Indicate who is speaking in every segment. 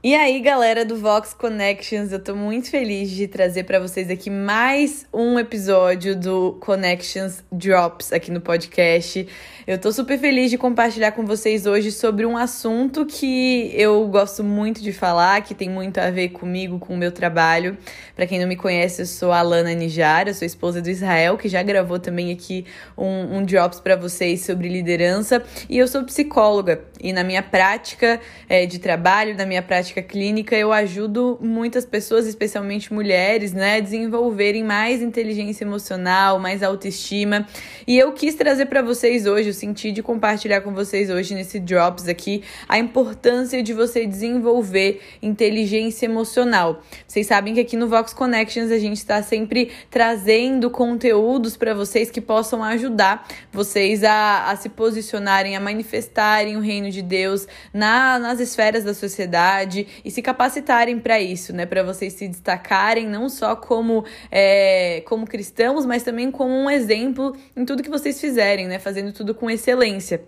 Speaker 1: E aí, galera do Vox Connections, eu tô muito feliz de trazer para vocês aqui mais um episódio do Connections Drops aqui no podcast. Eu tô super feliz de compartilhar com vocês hoje sobre um assunto que eu gosto muito de falar, que tem muito a ver comigo, com o meu trabalho. Para quem não me conhece, eu sou a Alana Nijar, eu sou esposa do Israel, que já gravou também aqui um, um Drops para vocês sobre liderança. E eu sou psicóloga, e na minha prática é, de trabalho, na minha prática prática clínica, eu ajudo muitas pessoas, especialmente mulheres, né, a desenvolverem mais inteligência emocional, mais autoestima. E eu quis trazer para vocês hoje, eu senti de compartilhar com vocês hoje nesse Drops aqui, a importância de você desenvolver inteligência emocional. Vocês sabem que aqui no Vox Connections a gente está sempre trazendo conteúdos para vocês que possam ajudar vocês a, a se posicionarem, a manifestarem o reino de Deus na, nas esferas da sociedade e se capacitarem para isso, né? Para vocês se destacarem não só como, é, como cristãos, mas também como um exemplo em tudo que vocês fizerem, né? Fazendo tudo com excelência.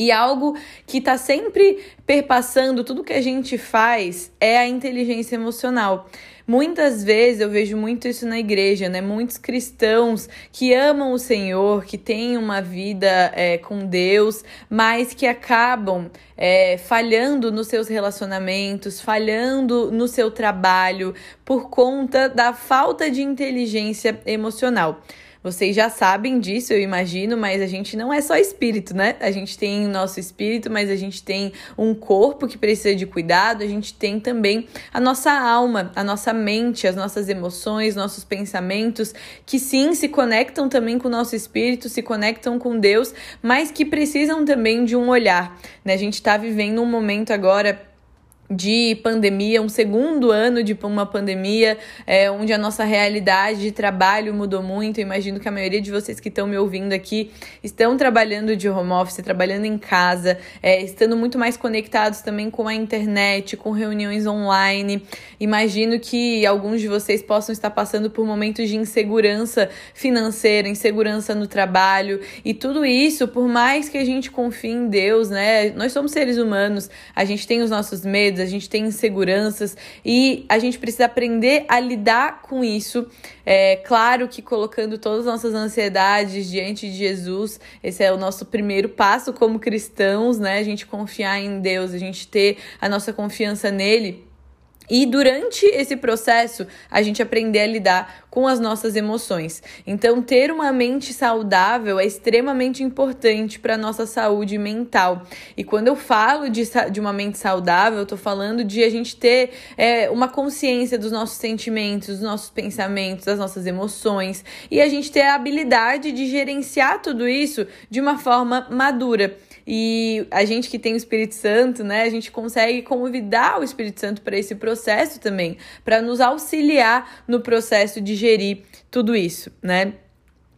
Speaker 1: E algo que está sempre perpassando tudo que a gente faz é a inteligência emocional. Muitas vezes eu vejo muito isso na igreja, né? Muitos cristãos que amam o Senhor, que têm uma vida é, com Deus, mas que acabam é, falhando nos seus relacionamentos, falhando no seu trabalho por conta da falta de inteligência emocional. Vocês já sabem disso, eu imagino, mas a gente não é só espírito, né? A gente tem nosso espírito, mas a gente tem um corpo que precisa de cuidado, a gente tem também a nossa alma, a nossa mente, as nossas emoções, nossos pensamentos, que sim se conectam também com o nosso espírito, se conectam com Deus, mas que precisam também de um olhar, né? A gente está vivendo um momento agora de pandemia, um segundo ano de uma pandemia, é, onde a nossa realidade de trabalho mudou muito. imagino que a maioria de vocês que estão me ouvindo aqui estão trabalhando de home office, trabalhando em casa, é, estando muito mais conectados também com a internet, com reuniões online. Imagino que alguns de vocês possam estar passando por momentos de insegurança financeira, insegurança no trabalho, e tudo isso, por mais que a gente confie em Deus, né? Nós somos seres humanos, a gente tem os nossos medos a gente tem inseguranças e a gente precisa aprender a lidar com isso. É claro que colocando todas as nossas ansiedades diante de Jesus, esse é o nosso primeiro passo como cristãos, né? A gente confiar em Deus, a gente ter a nossa confiança nele. E durante esse processo, a gente aprender a lidar com as nossas emoções. Então, ter uma mente saudável é extremamente importante para a nossa saúde mental. E quando eu falo de, de uma mente saudável, eu tô falando de a gente ter é, uma consciência dos nossos sentimentos, dos nossos pensamentos, das nossas emoções, e a gente ter a habilidade de gerenciar tudo isso de uma forma madura. E a gente que tem o Espírito Santo, né, a gente consegue convidar o Espírito Santo para esse processo também, para nos auxiliar no processo de gerir tudo isso, né?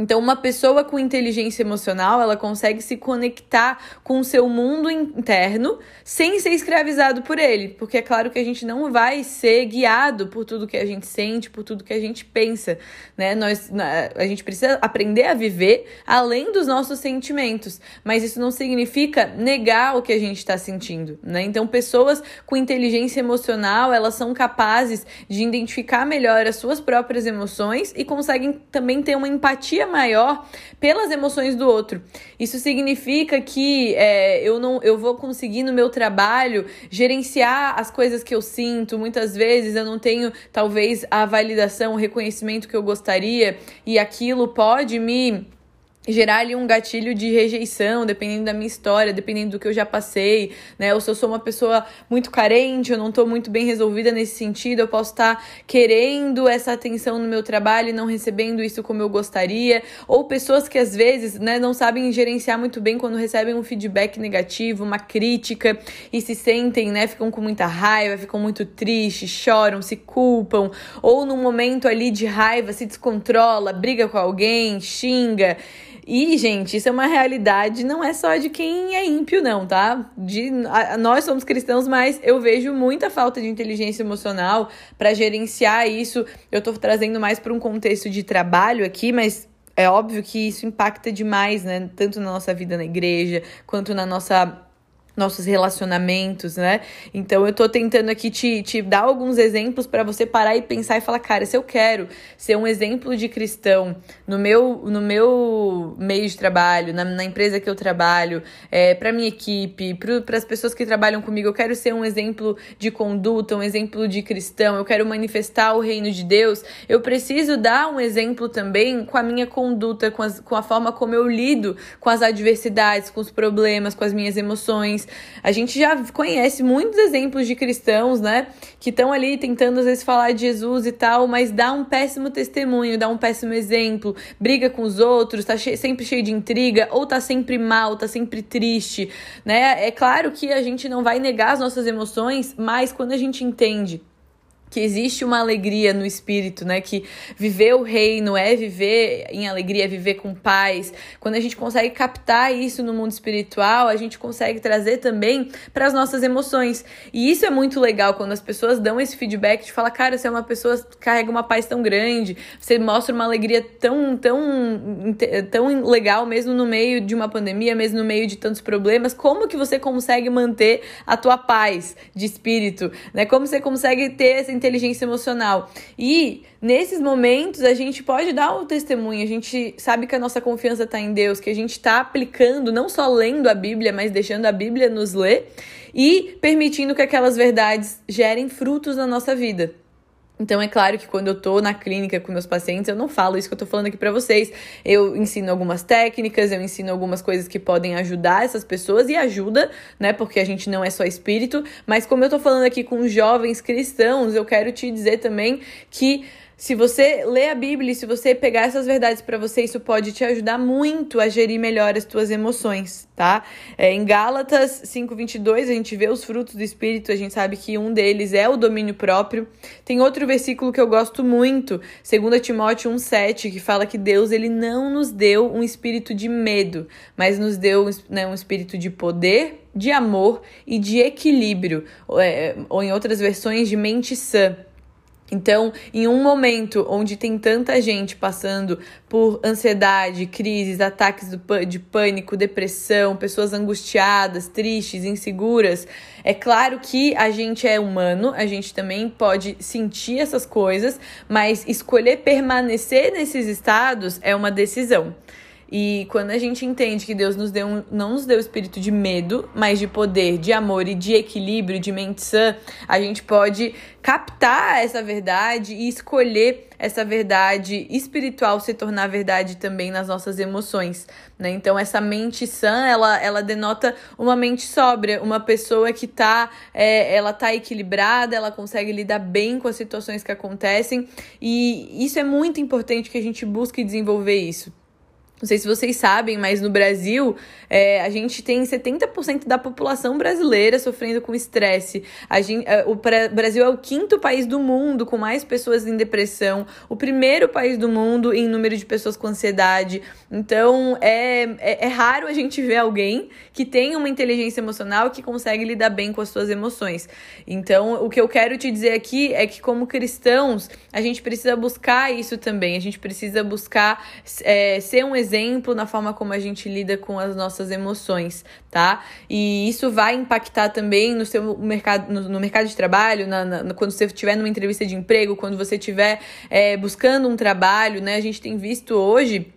Speaker 1: Então, uma pessoa com inteligência emocional, ela consegue se conectar com o seu mundo interno sem ser escravizado por ele, porque é claro que a gente não vai ser guiado por tudo que a gente sente, por tudo que a gente pensa, né? Nós, a gente precisa aprender a viver além dos nossos sentimentos, mas isso não significa negar o que a gente está sentindo, né? Então, pessoas com inteligência emocional, elas são capazes de identificar melhor as suas próprias emoções e conseguem também ter uma empatia maior pelas emoções do outro. Isso significa que é, eu não eu vou conseguir no meu trabalho gerenciar as coisas que eu sinto. Muitas vezes eu não tenho talvez a validação, o reconhecimento que eu gostaria e aquilo pode me gerar ali um gatilho de rejeição, dependendo da minha história, dependendo do que eu já passei, né? Ou se eu sou uma pessoa muito carente, eu não tô muito bem resolvida nesse sentido, eu posso estar tá querendo essa atenção no meu trabalho e não recebendo isso como eu gostaria, ou pessoas que às vezes, né, não sabem gerenciar muito bem quando recebem um feedback negativo, uma crítica e se sentem, né, ficam com muita raiva, ficam muito tristes, choram, se culpam, ou num momento ali de raiva se descontrola, briga com alguém, xinga. E, gente, isso é uma realidade, não é só de quem é ímpio, não, tá? De, a, nós somos cristãos, mas eu vejo muita falta de inteligência emocional para gerenciar isso. Eu tô trazendo mais para um contexto de trabalho aqui, mas é óbvio que isso impacta demais, né? Tanto na nossa vida na igreja, quanto na nossa nossos relacionamentos, né? Então eu tô tentando aqui te, te dar alguns exemplos para você parar e pensar e falar, cara, se eu quero ser um exemplo de cristão no meu, no meu meio de trabalho, na, na empresa que eu trabalho, é, para minha equipe, para as pessoas que trabalham comigo, eu quero ser um exemplo de conduta, um exemplo de cristão, eu quero manifestar o reino de Deus, eu preciso dar um exemplo também com a minha conduta, com, as, com a forma como eu lido com as adversidades, com os problemas, com as minhas emoções. A gente já conhece muitos exemplos de cristãos, né, que estão ali tentando às vezes falar de Jesus e tal, mas dá um péssimo testemunho, dá um péssimo exemplo, briga com os outros, tá che sempre cheio de intriga, ou tá sempre mal, tá sempre triste, né? É claro que a gente não vai negar as nossas emoções, mas quando a gente entende que existe uma alegria no espírito, né? Que viver o reino é viver em alegria, é viver com paz. Quando a gente consegue captar isso no mundo espiritual, a gente consegue trazer também para as nossas emoções. E isso é muito legal quando as pessoas dão esse feedback de falar, cara, você é uma pessoa que carrega uma paz tão grande, você mostra uma alegria tão, tão, tão legal mesmo no meio de uma pandemia, mesmo no meio de tantos problemas. Como que você consegue manter a tua paz de espírito, né? Como você consegue ter essa inteligência emocional. E nesses momentos a gente pode dar o testemunho, a gente sabe que a nossa confiança está em Deus, que a gente está aplicando, não só lendo a Bíblia, mas deixando a Bíblia nos ler e permitindo que aquelas verdades gerem frutos na nossa vida. Então, é claro que quando eu tô na clínica com meus pacientes, eu não falo isso que eu tô falando aqui para vocês. Eu ensino algumas técnicas, eu ensino algumas coisas que podem ajudar essas pessoas e ajuda, né? Porque a gente não é só espírito. Mas como eu tô falando aqui com jovens cristãos, eu quero te dizer também que se você ler a Bíblia e se você pegar essas verdades para você, isso pode te ajudar muito a gerir melhor as tuas emoções, tá? É, em Gálatas 5:22 a gente vê os frutos do Espírito, a gente sabe que um deles é o domínio próprio. Tem outro versículo que eu gosto muito, 2 Timóteo 1:7, que fala que Deus ele não nos deu um espírito de medo, mas nos deu né, um espírito de poder, de amor e de equilíbrio, é, ou em outras versões de mente sã. Então, em um momento onde tem tanta gente passando por ansiedade, crises, ataques de pânico, depressão, pessoas angustiadas, tristes, inseguras, é claro que a gente é humano, a gente também pode sentir essas coisas, mas escolher permanecer nesses estados é uma decisão. E quando a gente entende que Deus nos deu um, não nos deu espírito de medo, mas de poder, de amor e de equilíbrio, de mente sã, a gente pode captar essa verdade e escolher essa verdade espiritual se tornar verdade também nas nossas emoções, né? Então essa mente sã, ela, ela denota uma mente sóbria, uma pessoa que tá, é, ela tá equilibrada, ela consegue lidar bem com as situações que acontecem e isso é muito importante que a gente busque desenvolver isso. Não sei se vocês sabem, mas no Brasil é, a gente tem 70% da população brasileira sofrendo com estresse. É, o Brasil é o quinto país do mundo com mais pessoas em depressão, o primeiro país do mundo em número de pessoas com ansiedade. Então é, é, é raro a gente ver alguém que tem uma inteligência emocional que consegue lidar bem com as suas emoções. Então, o que eu quero te dizer aqui é que, como cristãos, a gente precisa buscar isso também. A gente precisa buscar é, ser um exemplo exemplo na forma como a gente lida com as nossas emoções, tá? E isso vai impactar também no seu mercado, no, no mercado de trabalho, na, na, quando você estiver numa entrevista de emprego, quando você estiver é, buscando um trabalho, né? A gente tem visto hoje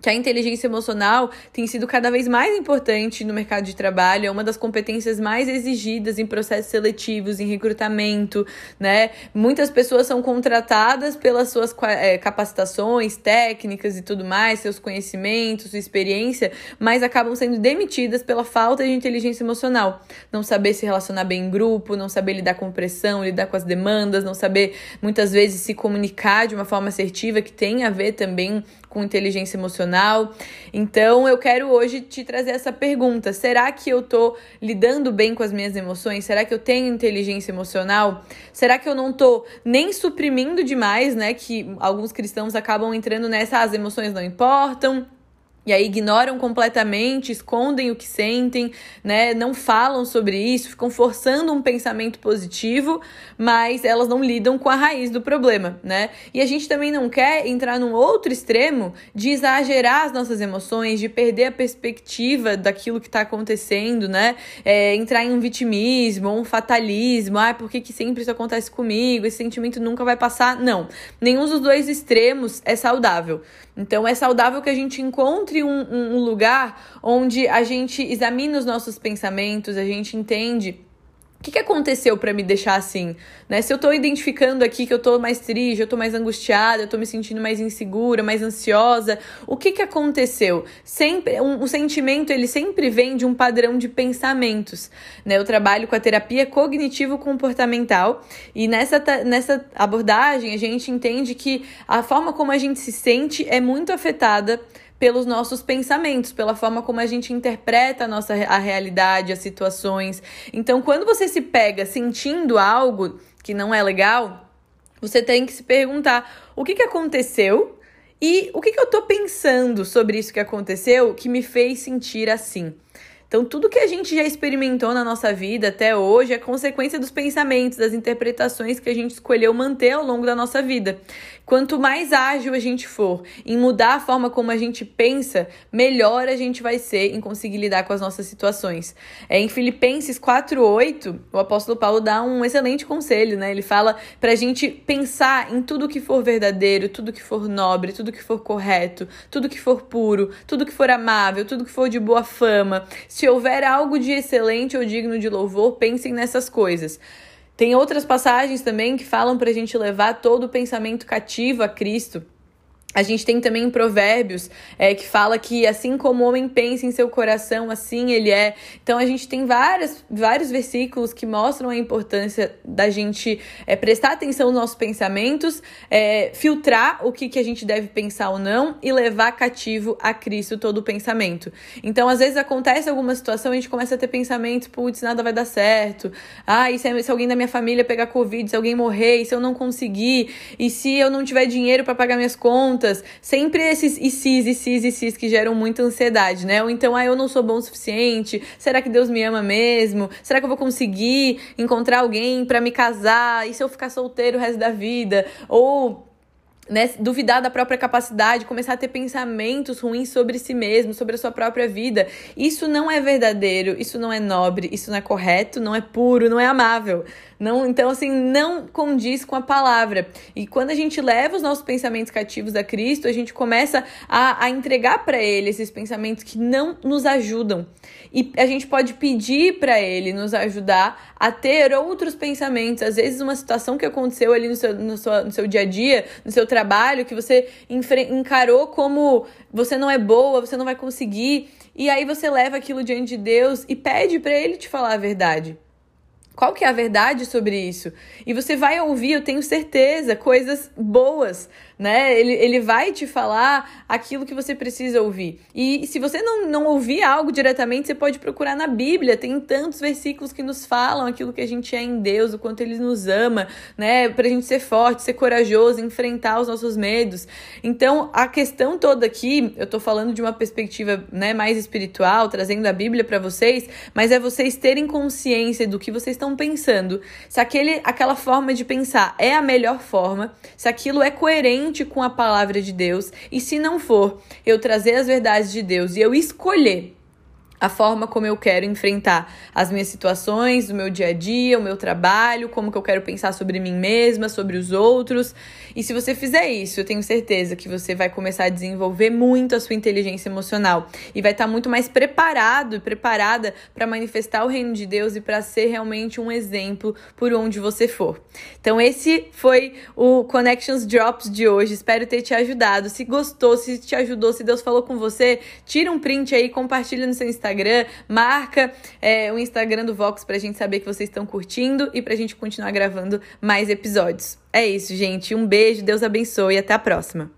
Speaker 1: que a inteligência emocional tem sido cada vez mais importante no mercado de trabalho, é uma das competências mais exigidas em processos seletivos, em recrutamento, né? Muitas pessoas são contratadas pelas suas é, capacitações técnicas e tudo mais, seus conhecimentos, sua experiência, mas acabam sendo demitidas pela falta de inteligência emocional. Não saber se relacionar bem em grupo, não saber lidar com pressão, lidar com as demandas, não saber muitas vezes se comunicar de uma forma assertiva, que tem a ver também com inteligência emocional. Então, eu quero hoje te trazer essa pergunta: será que eu tô lidando bem com as minhas emoções? Será que eu tenho inteligência emocional? Será que eu não tô nem suprimindo demais, né? Que alguns cristãos acabam entrando nessa, as emoções não importam e aí ignoram completamente, escondem o que sentem, né? Não falam sobre isso, ficam forçando um pensamento positivo, mas elas não lidam com a raiz do problema, né? E a gente também não quer entrar num outro extremo de exagerar as nossas emoções, de perder a perspectiva daquilo que está acontecendo, né? É, entrar em um vitimismo, um fatalismo, ah, por que, que sempre isso acontece comigo? Esse sentimento nunca vai passar. Não. Nenhum dos dois extremos é saudável. Então é saudável que a gente encontre um, um lugar onde a gente examina os nossos pensamentos, a gente entende o que, que aconteceu para me deixar assim? Né? Se eu tô identificando aqui que eu tô mais triste, eu tô mais angustiada, eu tô me sentindo mais insegura, mais ansiosa, o que, que aconteceu? Sempre, um, um sentimento, ele sempre vem de um padrão de pensamentos. Né? Eu trabalho com a terapia cognitivo-comportamental e nessa, nessa abordagem a gente entende que a forma como a gente se sente é muito afetada pelos nossos pensamentos, pela forma como a gente interpreta a nossa a realidade, as situações. Então, quando você se pega sentindo algo que não é legal, você tem que se perguntar o que, que aconteceu e o que, que eu tô pensando sobre isso que aconteceu que me fez sentir assim. Então, tudo que a gente já experimentou na nossa vida até hoje é consequência dos pensamentos, das interpretações que a gente escolheu manter ao longo da nossa vida. Quanto mais ágil a gente for em mudar a forma como a gente pensa, melhor a gente vai ser em conseguir lidar com as nossas situações. É, em Filipenses 4:8, o apóstolo Paulo dá um excelente conselho, né? Ele fala para a gente pensar em tudo que for verdadeiro, tudo que for nobre, tudo que for correto, tudo que for puro, tudo que for amável, tudo que for de boa fama. Houver algo de excelente ou digno de louvor, pensem nessas coisas. Tem outras passagens também que falam para a gente levar todo o pensamento cativo a Cristo. A gente tem também Provérbios é, que fala que assim como o homem pensa em seu coração, assim ele é. Então a gente tem várias, vários versículos que mostram a importância da gente é, prestar atenção nos nossos pensamentos, é, filtrar o que, que a gente deve pensar ou não e levar cativo a Cristo todo o pensamento. Então às vezes acontece alguma situação e a gente começa a ter pensamentos, putz, nada vai dar certo. Ah, e se, se alguém da minha família pegar Covid, se alguém morrer, e se eu não conseguir, e se eu não tiver dinheiro para pagar minhas contas contas, sempre esses e cis, e cis, e cis que geram muita ansiedade, né? Ou então, ah, eu não sou bom o suficiente, será que Deus me ama mesmo? Será que eu vou conseguir encontrar alguém para me casar? E se eu ficar solteiro o resto da vida? Ou né, duvidar da própria capacidade, começar a ter pensamentos ruins sobre si mesmo, sobre a sua própria vida. Isso não é verdadeiro, isso não é nobre, isso não é correto, não é puro, não é amável. Não, então assim, não condiz com a palavra. E quando a gente leva os nossos pensamentos cativos a Cristo, a gente começa a, a entregar para ele esses pensamentos que não nos ajudam. E a gente pode pedir para ele nos ajudar a ter outros pensamentos. Às vezes, uma situação que aconteceu ali no seu, no seu, no seu dia a dia, no seu trabalho, que você encarou como você não é boa, você não vai conseguir. E aí você leva aquilo diante de Deus e pede para ele te falar a verdade. Qual que é a verdade sobre isso? E você vai ouvir, eu tenho certeza, coisas boas, né? Ele, ele vai te falar aquilo que você precisa ouvir. E se você não, não ouvir algo diretamente, você pode procurar na Bíblia. Tem tantos versículos que nos falam aquilo que a gente é em Deus, o quanto Ele nos ama, né? Pra gente ser forte, ser corajoso, enfrentar os nossos medos. Então, a questão toda aqui, eu tô falando de uma perspectiva né, mais espiritual, trazendo a Bíblia para vocês, mas é vocês terem consciência do que vocês estão estão pensando, se aquele, aquela forma de pensar é a melhor forma, se aquilo é coerente com a palavra de Deus, e se não for, eu trazer as verdades de Deus e eu escolher a forma como eu quero enfrentar as minhas situações, o meu dia a dia, o meu trabalho, como que eu quero pensar sobre mim mesma, sobre os outros. E se você fizer isso, eu tenho certeza que você vai começar a desenvolver muito a sua inteligência emocional e vai estar muito mais preparado e preparada para manifestar o reino de Deus e para ser realmente um exemplo por onde você for. Então esse foi o Connections Drops de hoje. Espero ter te ajudado. Se gostou, se te ajudou, se Deus falou com você, tira um print aí, compartilha no seu Instagram Instagram, marca é, o Instagram do Vox pra gente saber que vocês estão curtindo e pra gente continuar gravando mais episódios. É isso, gente. Um beijo, Deus abençoe e até a próxima.